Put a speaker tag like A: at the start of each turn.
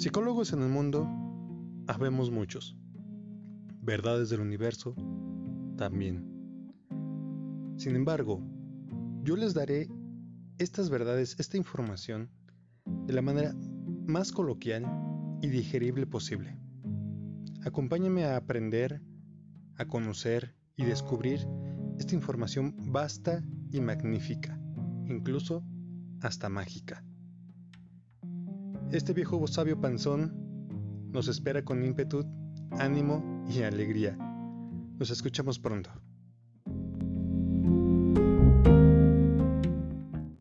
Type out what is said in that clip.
A: Psicólogos en el mundo habemos muchos. Verdades del universo también. Sin embargo, yo les daré estas verdades, esta información, de la manera más coloquial y digerible posible. Acompáñame a aprender, a conocer y descubrir esta información vasta y magnífica, incluso hasta mágica. Este viejo sabio panzón nos espera con ímpetu, ánimo y alegría. Nos escuchamos pronto.